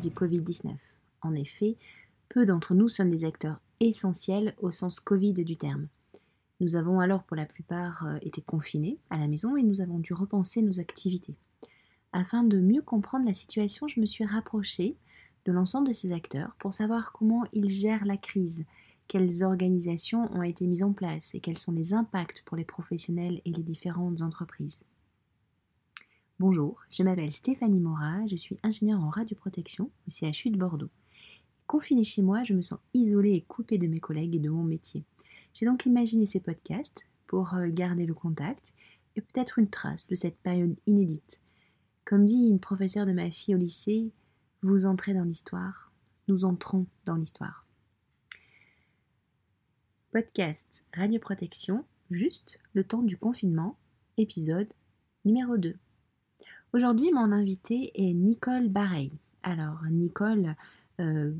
du Covid-19. En effet, peu d'entre nous sommes des acteurs essentiels au sens Covid du terme. Nous avons alors pour la plupart euh, été confinés à la maison et nous avons dû repenser nos activités. Afin de mieux comprendre la situation, je me suis rapprochée de l'ensemble de ces acteurs pour savoir comment ils gèrent la crise, quelles organisations ont été mises en place et quels sont les impacts pour les professionnels et les différentes entreprises. Bonjour, je m'appelle Stéphanie Mora, je suis ingénieure en radioprotection au CHU de Bordeaux. Confinée chez moi, je me sens isolée et coupée de mes collègues et de mon métier. J'ai donc imaginé ces podcasts pour euh, garder le contact et peut-être une trace de cette période inédite. Comme dit une professeure de ma fille au lycée, vous entrez dans l'histoire, nous entrons dans l'histoire. Podcast Radioprotection, juste le temps du confinement, épisode numéro 2. Aujourd'hui, mon invité est Nicole Bareil. Alors, Nicole, euh,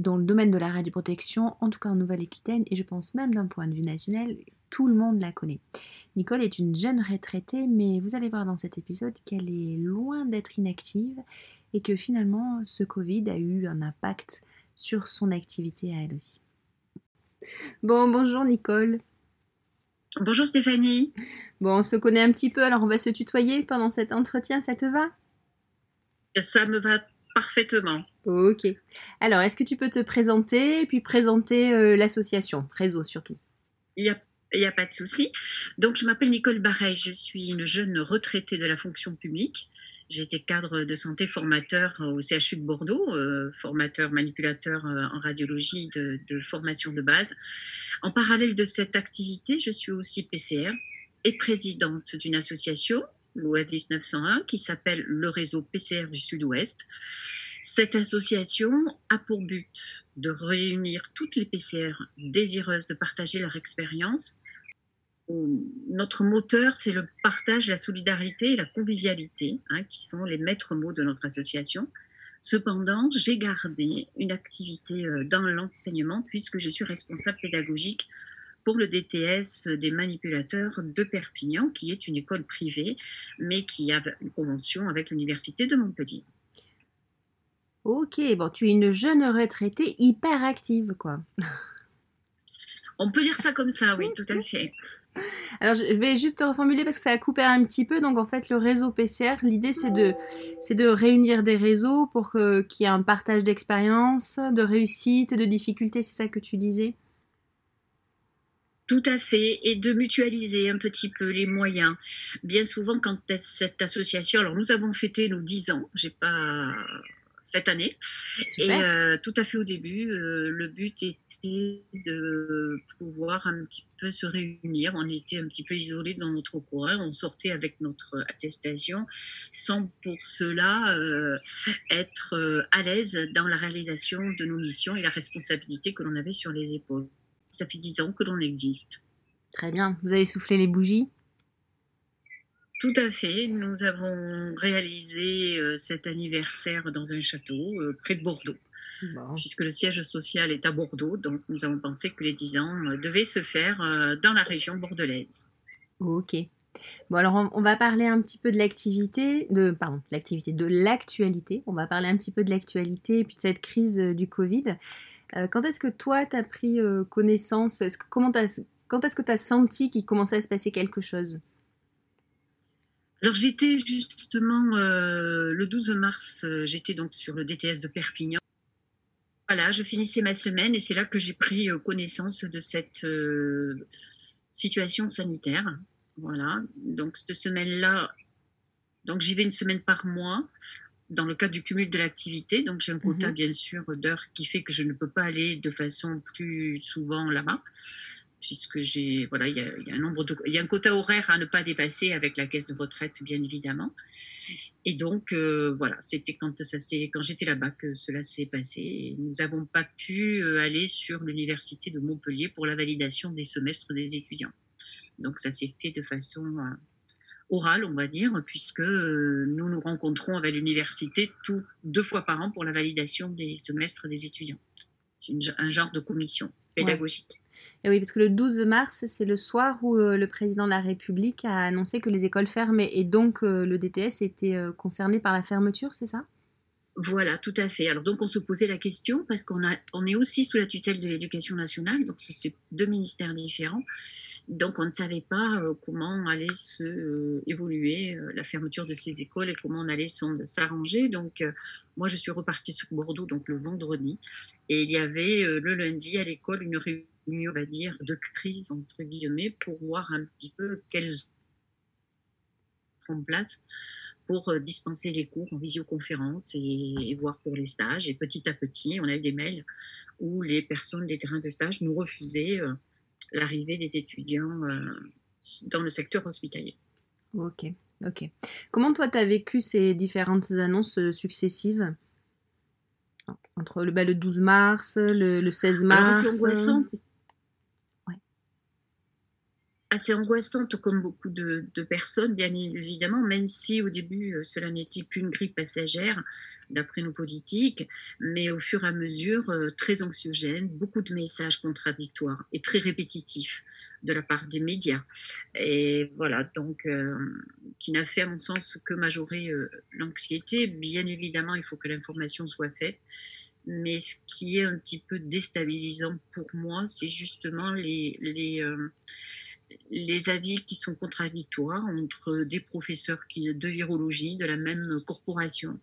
dans le domaine de la radioprotection, en tout cas en Nouvelle-Aquitaine, et je pense même d'un point de vue national, tout le monde la connaît. Nicole est une jeune retraitée, mais vous allez voir dans cet épisode qu'elle est loin d'être inactive et que finalement ce Covid a eu un impact sur son activité à elle aussi. Bon, bonjour Nicole. Bonjour Stéphanie. Bon, on se connaît un petit peu, alors on va se tutoyer pendant cet entretien, ça te va? Ça me va parfaitement. Ok. Alors, est-ce que tu peux te présenter et puis présenter euh, l'association, réseau surtout? Il n'y a, pas de souci. Donc, je m'appelle Nicole Barreil, je suis une jeune retraitée de la fonction publique. Été cadre de santé formateur au CHU de Bordeaux, euh, formateur manipulateur euh, en radiologie de, formation de base. En parallèle de cette activité, je suis aussi PCR et présidente d'une association l'OED 1901, qui s'appelle le réseau PCR du Sud-Ouest. Cette association a pour but de réunir toutes les PCR désireuses de partager leur expérience. Notre moteur, c'est le partage, la solidarité et la convivialité, hein, qui sont les maîtres mots de notre association. Cependant, j'ai gardé une activité euh, dans l'enseignement puisque je suis responsable pédagogique pour le DTS des manipulateurs de Perpignan, qui est une école privée, mais qui a une convention avec l'Université de Montpellier. Ok, bon, tu es une jeune retraitée hyper active, quoi. On peut dire ça comme ça, oui, tout à fait. Alors, je vais juste te reformuler parce que ça a coupé un petit peu. Donc, en fait, le réseau PCR, l'idée, c'est de, réunir des réseaux pour qu'il y ait un partage d'expériences, de réussite, de difficultés. C'est ça que tu disais? Tout à fait, et de mutualiser un petit peu les moyens. Bien souvent, quand cette association, alors nous avons fêté nos 10 ans, j'ai pas cette année, et euh, tout à fait au début, euh, le but était de pouvoir un petit peu se réunir. On était un petit peu isolés dans notre coin, on sortait avec notre attestation, sans pour cela euh, être à l'aise dans la réalisation de nos missions et la responsabilité que l'on avait sur les épaules ça fait dix ans que l'on existe. Très bien. Vous avez soufflé les bougies? Tout à fait. Nous avons réalisé euh, cet anniversaire dans un château euh, près de Bordeaux. Puisque le siège social est à Bordeaux, donc nous avons pensé que les dix ans euh, devaient se faire dans la région bordelaise. Ok. Bon alors on, va parler un petit peu de l'activité, de pardon, l'activité, de l'actualité. On va parler un petit peu de l'actualité et puis de cette crise du Covid. Quand est-ce que toi, tu as pris connaissance? Que, comment Quand est-ce que tu as senti qu'il commençait à se passer quelque chose? Alors j'étais justement euh, le 12 mars, j'étais donc sur le DTS de Perpignan. Voilà, je finissais ma semaine et c'est là que j'ai pris connaissance de cette situation sanitaire. Voilà, donc cette semaine-là, donc j'y vais une semaine par mois dans le cadre du cumul de l'activité. Donc, j'ai un quota, mhm. bien sûr, d'heures qui fait que je ne peux pas aller de façon plus souvent là-bas, puisque j'ai, voilà, il y a, un nombre de, il y a un quota horaire à ne pas dépasser avec la caisse de retraite, bien évidemment. Et donc, euh, voilà, c'était quand, ça, quand j'étais là-bas que cela s'est passé. Et nous n'avons pas pu euh, aller sur l'université de Montpellier pour la validation des semestres des étudiants. Donc, ça s'est fait de façon euh, orale, on va dire, puisque nous nous rencontrons avec l'université tout, deux fois par an pour la validation des semestres des étudiants. C'est un genre de commission pédagogique. Et oui, parce que le 12 mars, c'est le soir où euh, le président de la République a annoncé que les écoles fermaient et donc euh, le DTS était concerné par la fermeture, c'est ça? Voilà, tout à fait. Alors donc on se posait la question parce qu'on est aussi sous la tutelle de l'éducation nationale, donc c'est deux ministères différents. Donc on ne savait pas euh, comment allait se euh, évoluer euh, la fermeture de ces écoles et comment on allait s'arranger. Donc moi je suis repartie sur Bordeaux donc le vendredi et il y avait le lundi à l'école une réunion on va dire de crise entre guillemets pour voir un petit peu quelles en place pour dispenser les cours en visioconférence et, voir pour les stages. Et petit à petit, on a eu des mails où les personnes des terrains de stage nous refusaient l'arrivée des étudiants euh, dans le secteur hospitalier. Ok, ok. Comment toi, tu as vécu ces différentes annonces euh, successives? Entre le, bah, le 12 mars, le, 16 mars assez angoissante comme beaucoup de, personnes, bien évidemment, même si au début euh, cela n'était qu'une grippe passagère, d'après nos politiques, mais au fur et à mesure euh, très anxiogène, beaucoup de messages contradictoires et très répétitifs de la part des médias. Et voilà, donc, euh, qui n'a fait à mon sens que majorer l'anxiété. Bien évidemment, il faut que l'information soit faite. Mais ce qui est un petit peu déstabilisant pour moi, c'est justement les, les, les avis qui sont contradictoires entre des professeurs de virologie de la même corporation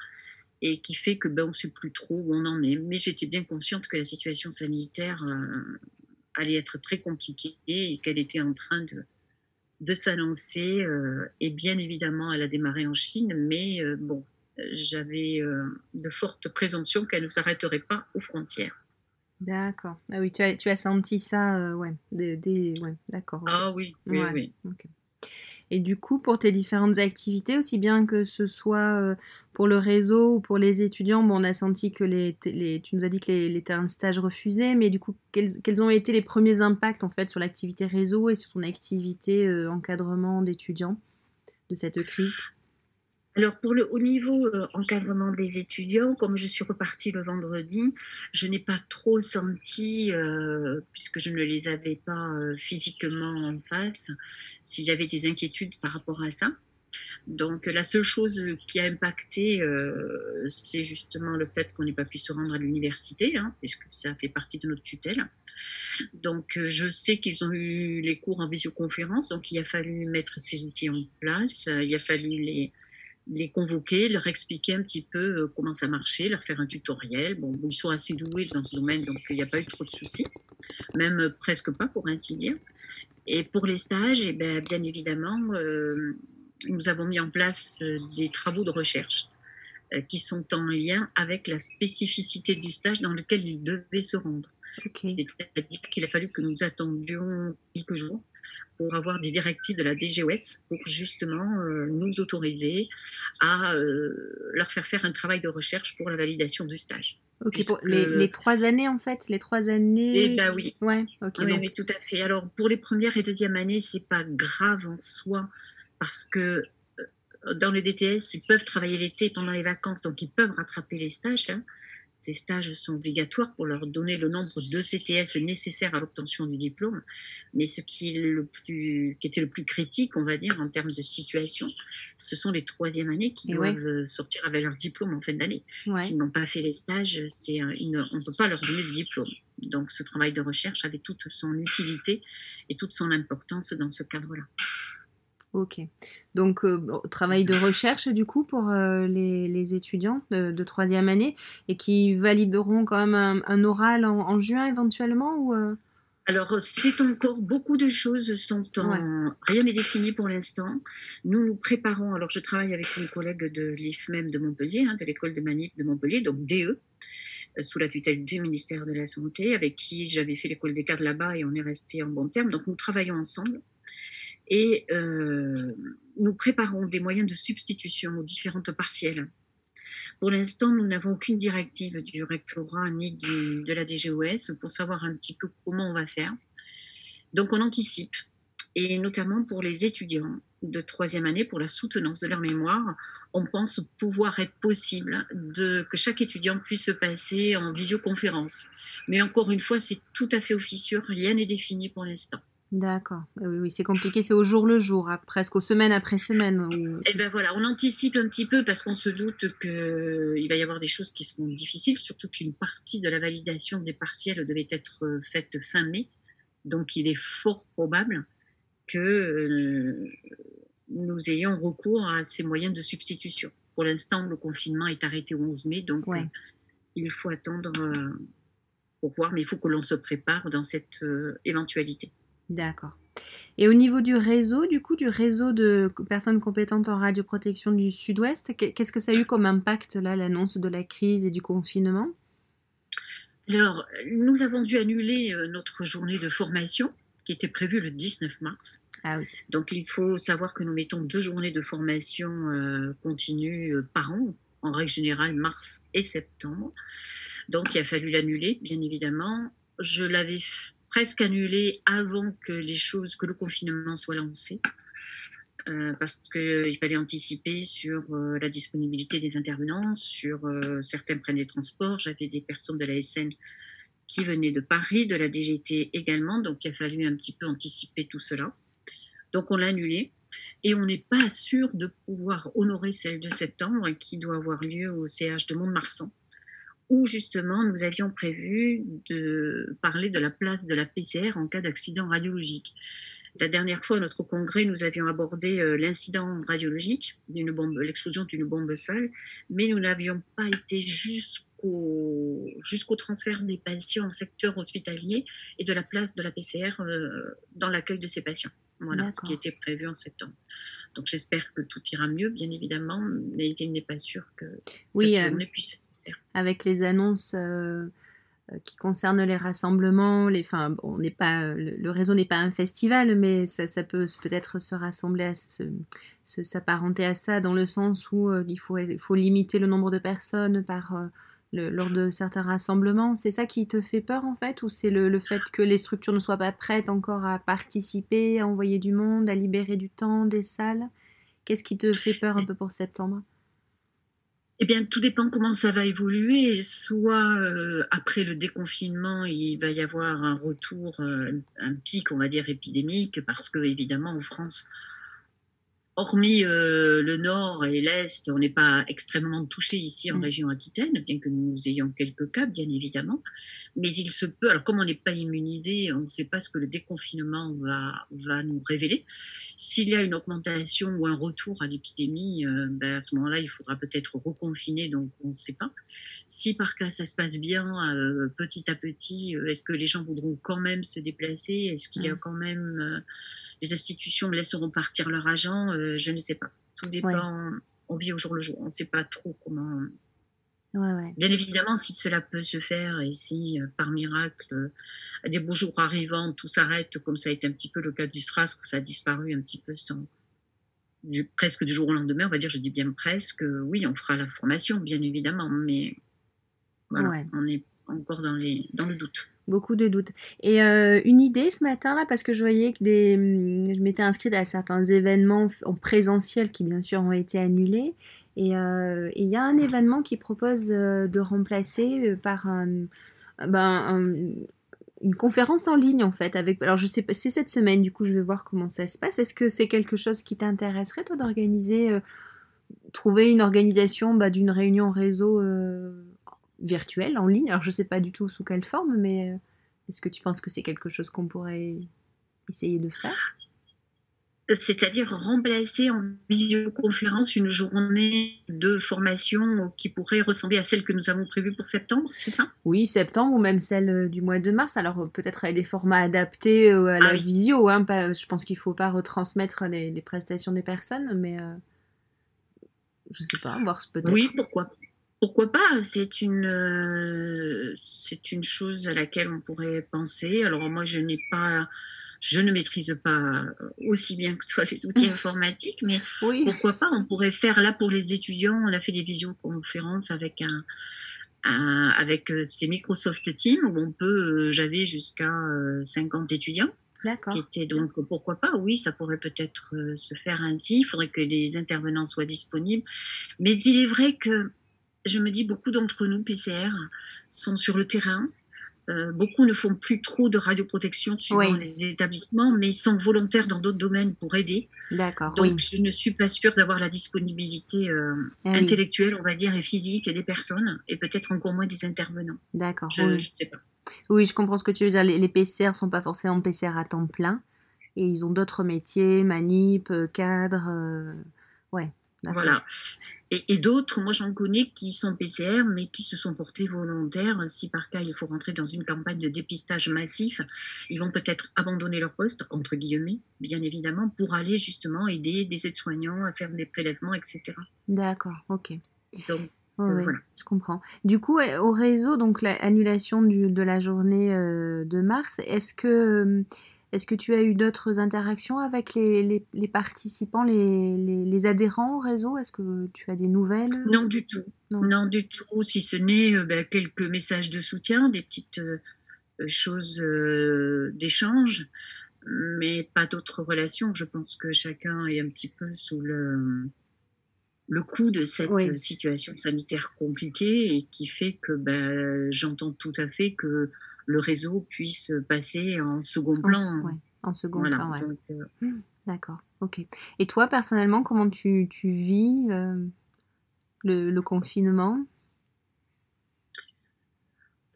et qui fait que ben, on ne sait plus trop où on en est. Mais j'étais bien consciente que la situation sanitaire euh, allait être très compliquée et qu'elle était en train de, de s'annoncer. Euh, et bien évidemment, elle a démarré en Chine, mais euh, bon, j'avais de fortes présomptions qu'elle ne s'arrêterait pas aux frontières. D'accord. Ah oui, tu as, tu as senti ça, euh, ouais, des, ouais d'accord. Ah oui, oui, oui. Et du coup, pour tes différentes activités, aussi bien que ce soit euh, pour le réseau ou pour les étudiants, bon, on a senti que les, les tu nous as dit que les, les terrains de stage refusaient, mais du coup, quels, quels, ont été les premiers impacts en fait sur l'activité réseau et sur ton activité euh, encadrement d'étudiants de cette crise? Alors pour le haut niveau euh, encadrement des étudiants, comme je suis repartie le vendredi, je n'ai pas trop senti, euh, puisque je ne les avais pas euh, physiquement en face, s'il y avait des inquiétudes par rapport à ça. Donc la seule chose qui a impacté, c'est justement le fait qu'on n'ait pas pu se rendre à l'université, hein, puisque ça fait partie de notre tutelle. Donc je sais qu'ils ont eu les cours en visioconférence, donc il a fallu mettre ces outils en place, il a fallu les les convoquer, leur expliquer un petit peu euh, comment ça marchait, leur faire un tutoriel. Bon, ils sont assez doués dans ce domaine, donc il n'y a pas eu trop de soucis, même euh, presque pas pour ainsi dire. Et pour les stages, eh bien, bien évidemment, euh, nous avons mis en place des travaux de recherche qui sont en lien avec la spécificité du stage dans lequel ils devaient se rendre. C'est-à-dire qu'il a fallu que nous attendions quelques jours pour avoir des directives de la DGOS pour justement euh, nous autoriser à euh, leur faire faire un travail de recherche pour la validation du stage. Ok, pour les, trois années en fait, les trois années. Eh ben oui. Ouais, ok. Oui, tout à fait. Alors pour les premières et deuxième années, c'est pas grave en soi parce que euh, dans le DTS, ils peuvent travailler l'été pendant les vacances, donc ils peuvent rattraper les stages. Hein. Ces stages sont obligatoires pour leur donner le nombre de CTS nécessaires à l'obtention du diplôme. Mais ce qui, est le plus, qui était le plus critique, on va dire, en termes de situation, ce sont les troisième années qui doivent sortir avec leur diplôme en fin d'année. S'ils n'ont pas fait les stages, une, on ne peut pas leur donner le diplôme. Donc ce travail de recherche avait toute son utilité et toute son importance dans ce cadre-là. Ok. Donc, euh, travail de recherche du coup pour euh, les, étudiants de, troisième année et qui valideront quand même un, oral en, juin éventuellement ou euh? Alors, c'est encore beaucoup de choses sont en. Rien n'est défini pour l'instant. Nous nous préparons. Alors, je travaille avec une collègue de l'IFMEM de Montpellier, hein, de l'école de manip de Montpellier, donc DE, sous la tutelle du ministère de la Santé, avec qui j'avais fait l'école des cadres là-bas et on est resté en bon terme. Donc, nous travaillons ensemble et euh, nous préparons des moyens de substitution aux différentes partielles. Pour l'instant, nous n'avons aucune directive du rectorat ni de la DGOS pour savoir un petit peu comment on va faire. Donc on anticipe, et notamment pour les étudiants de troisième année, pour la soutenance de leur mémoire, on pense pouvoir être possible que chaque étudiant puisse se passer en visioconférence. Mais encore une fois, c'est tout à fait officieux, rien n'est défini pour l'instant. D'accord. Oui, oui, c'est compliqué, c'est au jour le jour, presque aux semaines après semaine. Eh bien voilà, on anticipe un petit peu parce qu'on se doute qu'il va y avoir des choses qui seront difficiles, surtout qu'une partie de la validation des partiels devait être faite fin mai. Donc il est fort probable que euh, nous ayons recours à ces moyens de substitution. Pour l'instant, le confinement est arrêté au 11 mai, donc euh, il faut attendre euh, pour voir, mais il faut que l'on se prépare dans cette éventualité. D'accord. Et au niveau du réseau, du coup, du réseau de personnes compétentes en radioprotection du Sud-Ouest, qu'est-ce que ça a eu comme impact, là, l'annonce de la crise et du confinement? Alors, nous avons dû annuler euh, notre journée de formation qui était prévue le 19 mars. Ah oui. Donc, il faut savoir que nous mettons deux journées de formation euh, continue euh, par an, en règle générale mars et septembre. Donc, il a fallu l'annuler, bien évidemment. Je l'avais presque annulé avant que les choses, que le confinement soit lancé. Euh, parce qu'il fallait anticiper sur euh, la disponibilité des intervenants, sur euh, certains prennent des transports. J'avais des personnes de la SN qui venaient de Paris, de la DGT également, donc il a fallu un petit peu anticiper tout cela. Donc on l'a annulé et on n'est pas sûr de pouvoir honorer celle de septembre qui doit avoir lieu au CH de Mont-de-Marsan où justement nous avions prévu de parler de la place de la PCR en cas d'accident radiologique. La dernière fois, à notre congrès, nous avions abordé euh, l'incident radiologique, l'explosion d'une bombe sale, mais nous n'avions pas été jusqu'au transfert des patients en secteur hospitalier et de la place de la PCR euh, dans l'accueil de ces patients. Voilà ce qui était prévu en septembre. Donc j'espère que tout ira mieux, bien évidemment, mais il n'est pas sûr que oui, cette euh, journée puisse avec les annonces euh, euh, qui concernent les rassemblements. Les, enfin, on n'est pas, le, réseau n'est pas un festival, mais ça, peut peut-être se rassembler, à s'apparenter à ça dans le sens où euh, il, faut, limiter le nombre de personnes lors de certains rassemblements. C'est ça qui te fait peur en fait, ou c'est le, fait que les structures ne soient pas prêtes encore à participer, à envoyer du monde, à libérer du temps, des salles? Qu'est-ce qui te fait peur un peu pour septembre? Eh bien, tout dépend comment ça va évoluer. Soit euh, après le déconfinement, il va y avoir un retour, euh, un pic, on va dire, épidémique, parce que évidemment, en France, hormis euh, le nord et l'est, on n'est pas extrêmement touché ici en mm. région Aquitaine, bien que nous ayons quelques cas, bien évidemment. Mais il se peut, alors comme on n'est pas immunisé, on ne sait pas ce que le déconfinement va, va nous révéler. S'il y a une augmentation ou un retour à l'épidémie, euh, ben à ce moment-là, il faudra peut-être reconfiner, donc on ne sait pas. Si par cas ça se passe bien, euh, petit à petit, est-ce que les gens voudront quand même se déplacer? Est-ce qu'il y a mm. quand même les institutions laisseront partir leur agent, euh, je ne sais pas. Tout dépend. On vit au jour le jour. On ne sait pas trop comment. Bien évidemment, si cela peut se faire et si euh, par miracle, à des beaux jours arrivant, tout s'arrête, comme ça a été un petit peu le cas du SRAS, ça a disparu un petit peu sans, presque du jour au lendemain, on va dire, je dis bien presque, oui, on fera la formation, bien évidemment, mais voilà, on est encore dans, les, dans le doute. Beaucoup de doutes. Et euh, une idée ce matin-là, parce que je voyais que des, je m'étais inscrite à certains événements en présentiel qui bien sûr ont été annulés. Et euh, il y a un événement qui propose euh, de remplacer par ben, une conférence en ligne en fait. Avec, alors je sais pas, c'est cette semaine, du coup je vais voir comment ça se passe. Est-ce que c'est quelque chose qui t'intéresserait toi d'organiser, trouver une organisation bah, d'une réunion réseau virtuelle, en ligne. Alors je ne sais pas du tout sous quelle forme, mais euh, est-ce que tu penses que c'est quelque chose qu'on pourrait essayer de faire? C'est-à-dire remplacer en visioconférence une journée de formation qui pourrait ressembler à celle que nous avons prévue pour septembre, c'est ça? Oui, septembre ou même celle euh, du mois de mars. Alors peut-être avec des formats adaptés euh, à la ah visio. Hein, je pense qu'il ne faut pas retransmettre les, prestations des personnes, mais je ne sais pas, voir peut-être. Oui, pourquoi? Pourquoi pas C'est une, euh, c'est une chose à laquelle on pourrait penser. Alors moi, je n'ai pas, je ne maîtrise pas aussi bien que toi les outils informatiques, mais pourquoi pas On pourrait faire là pour les étudiants. On a fait des visioconférences avec un, avec euh, ces Microsoft Teams où on peut, euh, j'avais jusqu'à 50 étudiants. D'accord. donc pourquoi pas Oui, ça pourrait peut-être se faire ainsi. Il faudrait que les intervenants soient disponibles. Mais il est vrai que je me dis, beaucoup d'entre nous, PCR, sont sur le terrain. Euh, beaucoup ne font plus trop de radioprotection suivant les établissements, mais ils sont volontaires dans d'autres domaines pour aider. D'accord. Donc, je ne suis pas sûre d'avoir la disponibilité euh, ah intellectuelle, on va dire, et physique des personnes, et peut-être encore moins des intervenants. D'accord. Je ne sais pas. Oui, je comprends ce que tu veux dire. Les, les PCR ne sont pas forcément PCR à temps plein, et ils ont d'autres métiers, manip, euh, cadre. Ouais. Voilà. Et, d'autres, moi j'en connais qui sont PCR, mais qui se sont portés volontaires. Si par cas il faut rentrer dans une campagne de dépistage massif, ils vont peut-être abandonner leur poste, entre guillemets, bien évidemment, pour aller justement aider des aides-soignants à faire des prélèvements, etc. D'accord, ok. Donc, euh, voilà. Je comprends. Du coup, au réseau, donc l'annulation de la journée euh, de mars, est-ce que euh, est-ce que tu as eu d'autres interactions avec les, participants, les, adhérents au réseau? Est-ce que tu as des nouvelles? Non, du tout. Non, du tout, si ce n'est euh, ben, quelques messages de soutien, des petites euh, choses euh, d'échange, mais pas d'autres relations. Je pense que chacun est un petit peu sous le, le coup de cette situation sanitaire compliquée et qui fait que ben, j'entends tout à fait que le réseau puisse passer en second plan. En, second plan, euh, hmm, D'accord, ok. Et toi, personnellement, comment tu, vis euh, le, confinement?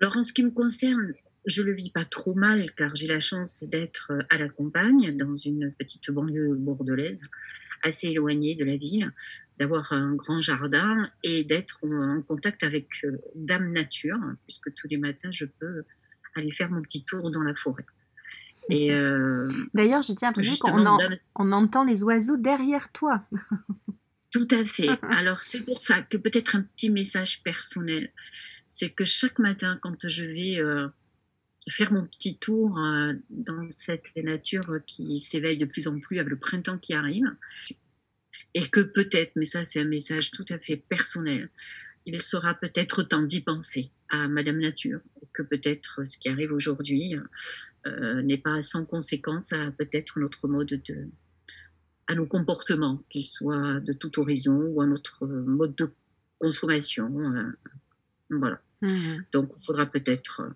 Alors, en ce qui me concerne, je le vis pas trop mal car j'ai la chance d'être à la campagne, dans une petite banlieue bordelaise, assez éloignée de la ville, d'avoir un grand jardin et d'être en contact avec euh, Dame Nature, puisque tous les matins je peux aller faire mon petit tour dans la forêt. Et euh, D'ailleurs, je tiens à préciser qu'on on entend les oiseaux derrière toi. Tout à fait. Alors, c'est pour ça que peut-être un petit message personnel. C'est que chaque matin, quand je vais euh, faire mon petit tour euh, dans cette nature qui s'éveille de plus en plus avec le printemps qui arrive, et que peut-être, mais ça c'est un message tout à fait personnel, il sera peut-être temps d'y penser à Madame Nature, que peut-être ce qui arrive aujourd'hui euh, n'est pas sans conséquence à peut-être notre mode de, à nos comportements, qu'ils soient de tout horizon ou à notre mode de consommation. Euh, voilà. Mmh. Donc, il faudra peut-être. Euh,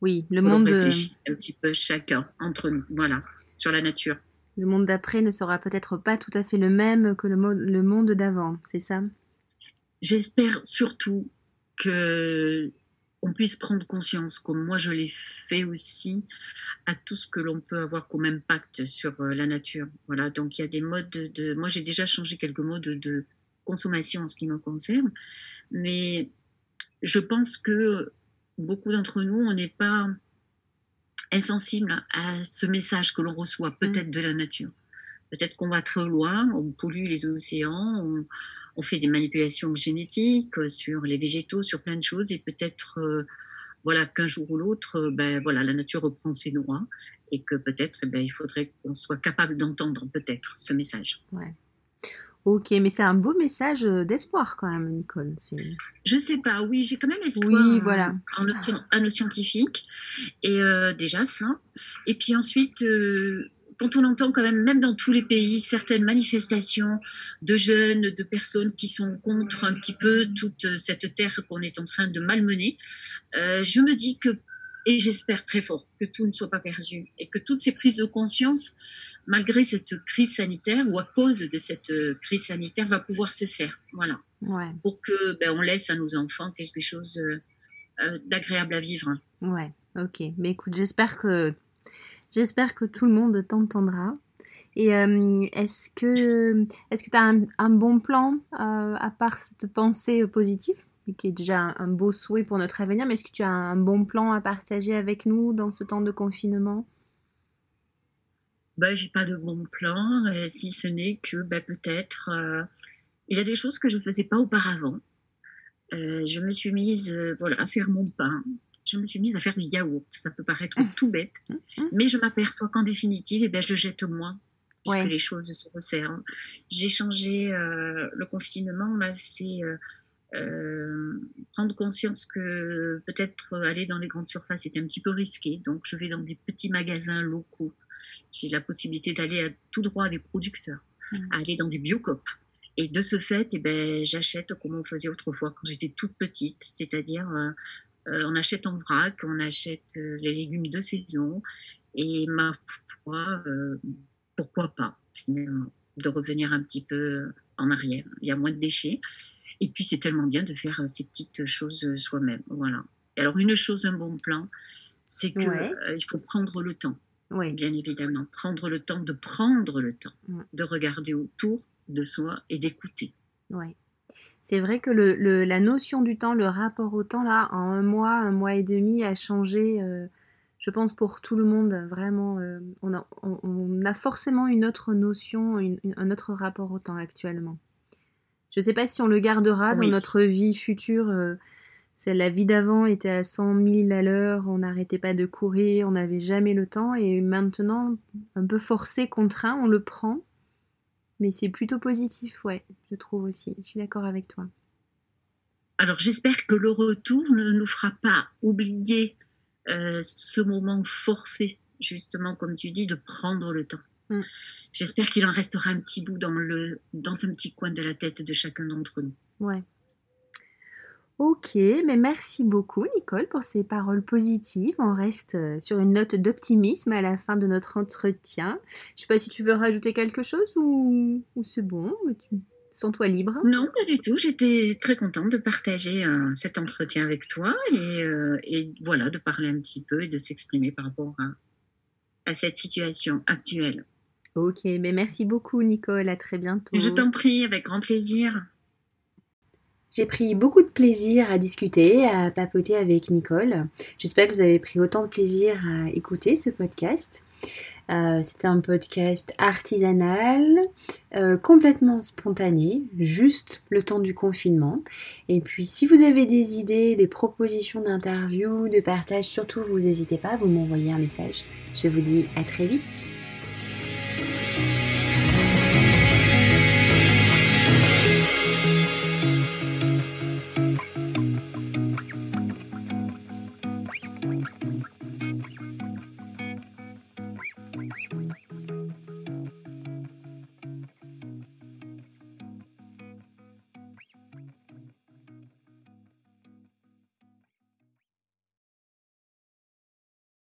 oui, le monde. Un petit peu chacun entre nous, voilà, sur la nature. Le monde d'après ne sera peut-être pas tout à fait le même que le, le monde d'avant, c'est ça? J'espère surtout que on puisse prendre conscience, comme moi je l'ai fait aussi, à tout ce que l'on peut avoir comme impact sur euh, la nature. Voilà, donc il y a des modes de. Moi j'ai déjà changé quelques modes de consommation en ce qui me concerne, mais je pense que beaucoup d'entre nous, on n'est pas insensible à ce message que l'on reçoit peut-être de la nature. Peut-être qu'on va trop loin, on pollue les océans, on, on fait des manipulations génétiques euh, sur les végétaux, sur plein de choses, et peut-être euh, voilà qu'un jour ou l'autre, euh, ben voilà, la nature reprend ses droits, et que peut-être, eh ben, il faudrait qu'on soit capable d'entendre peut-être ce message. Ouais. Ok, mais c'est un beau message d'espoir quand même, Nicole. Je sais pas, oui, j'ai quand même espoir oui, voilà. en, nos scientifiques. Et déjà ça. Et puis ensuite, quand on entend quand même, même dans tous les pays, certaines manifestations de jeunes, de personnes qui sont contre un petit peu toute cette terre qu'on est en train de malmener, euh, je me dis que, et j'espère très fort, que tout ne soit pas perdu et que toutes ces prises de conscience, malgré cette crise sanitaire ou à cause de cette crise sanitaire, va pouvoir se faire. Voilà. Pour que ben, on laisse à nos enfants quelque chose euh, d'agréable à vivre. Ouais, ok. Mais écoute, j'espère que J'espère que tout le monde t'entendra. Et euh, est-ce que est-ce que tu as un, bon plan euh, à part cette pensée positive qui est déjà un, beau souhait pour notre avenir, mais est-ce que tu as un bon plan à partager avec nous dans ce temps de confinement? Bah, j'ai pas de bon plan, euh, si ce n'est que bah, peut-être il y a des choses que je ne faisais pas auparavant. je me suis mise voilà, à faire mon pain, je me suis mise à faire du yaourt. Ça peut paraître mmh. tout bête, mmh, mmh. mais je m'aperçois qu'en définitive, eh bien, je jette moins puisque les choses se resserrent. J'ai changé, euh, le confinement m'a fait euh, euh, prendre conscience que peut-être aller dans les grandes surfaces était un petit peu risqué. Donc, je vais dans des petits magasins locaux. J'ai la possibilité d'aller tout droit à des producteurs, aller dans des biocopes. Et de ce fait, eh ben, j'achète comme on faisait autrefois quand j'étais toute petite, c'est-à-dire on achète en vrac, on achète les légumes de saison. Et ma foi, pourquoi pas, finalement, de revenir un petit peu en arrière. Il y a moins de déchets. Et puis, c'est tellement bien de faire ces petites choses soi-même. Voilà. alors, une chose, un bon plan, c'est qu'il il faut prendre le temps. Oui. Bien évidemment, prendre le temps de prendre le temps, de regarder autour de soi et d'écouter. Oui. C'est vrai que le, la notion du temps, le rapport au temps, là, en un mois, un mois et demi, a changé, euh, je pense, pour tout le monde. Vraiment, euh, on, a, on, a, forcément une autre notion, un autre rapport au temps actuellement. Je ne sais pas si on le gardera dans notre vie future. Euh, la vie d'avant était à 100 000 à l'heure, on n'arrêtait pas de courir, on n'avait jamais le temps. Et maintenant, un peu forcé, contraint, on le prend. Mais c'est plutôt positif, ouais, je trouve aussi. Je suis d'accord avec toi. Alors j'espère que le retour ne nous fera pas oublier euh, ce moment forcé, justement, comme tu dis, de prendre le temps. Mm. J'espère qu'il en restera un petit bout dans, le, dans un petit coin de la tête de chacun d'entre nous. Ouais, Ok, mais merci beaucoup Nicole pour ces paroles positives. On reste euh, sur une note d'optimisme à la fin de notre entretien. Je ne sais pas si tu veux rajouter quelque chose ou, c'est bon, sens-toi libre? Non, pas du tout. J'étais très contente de partager euh, cet entretien avec toi euh, et, voilà, de parler un petit peu et de s'exprimer par rapport à, à cette situation actuelle. Ok, mais merci beaucoup Nicole, à très bientôt. Je t'en prie, avec grand plaisir. J'ai pris beaucoup de plaisir à discuter, à papoter avec Nicole. J'espère que vous avez pris autant de plaisir à écouter ce podcast. Euh, c'est un podcast artisanal, euh, complètement spontané, juste le temps du confinement. Et puis si vous avez des idées, des propositions d'interview, de partage, surtout vous n'hésitez pas, vous m'envoyez un message. Je vous dis à très vite.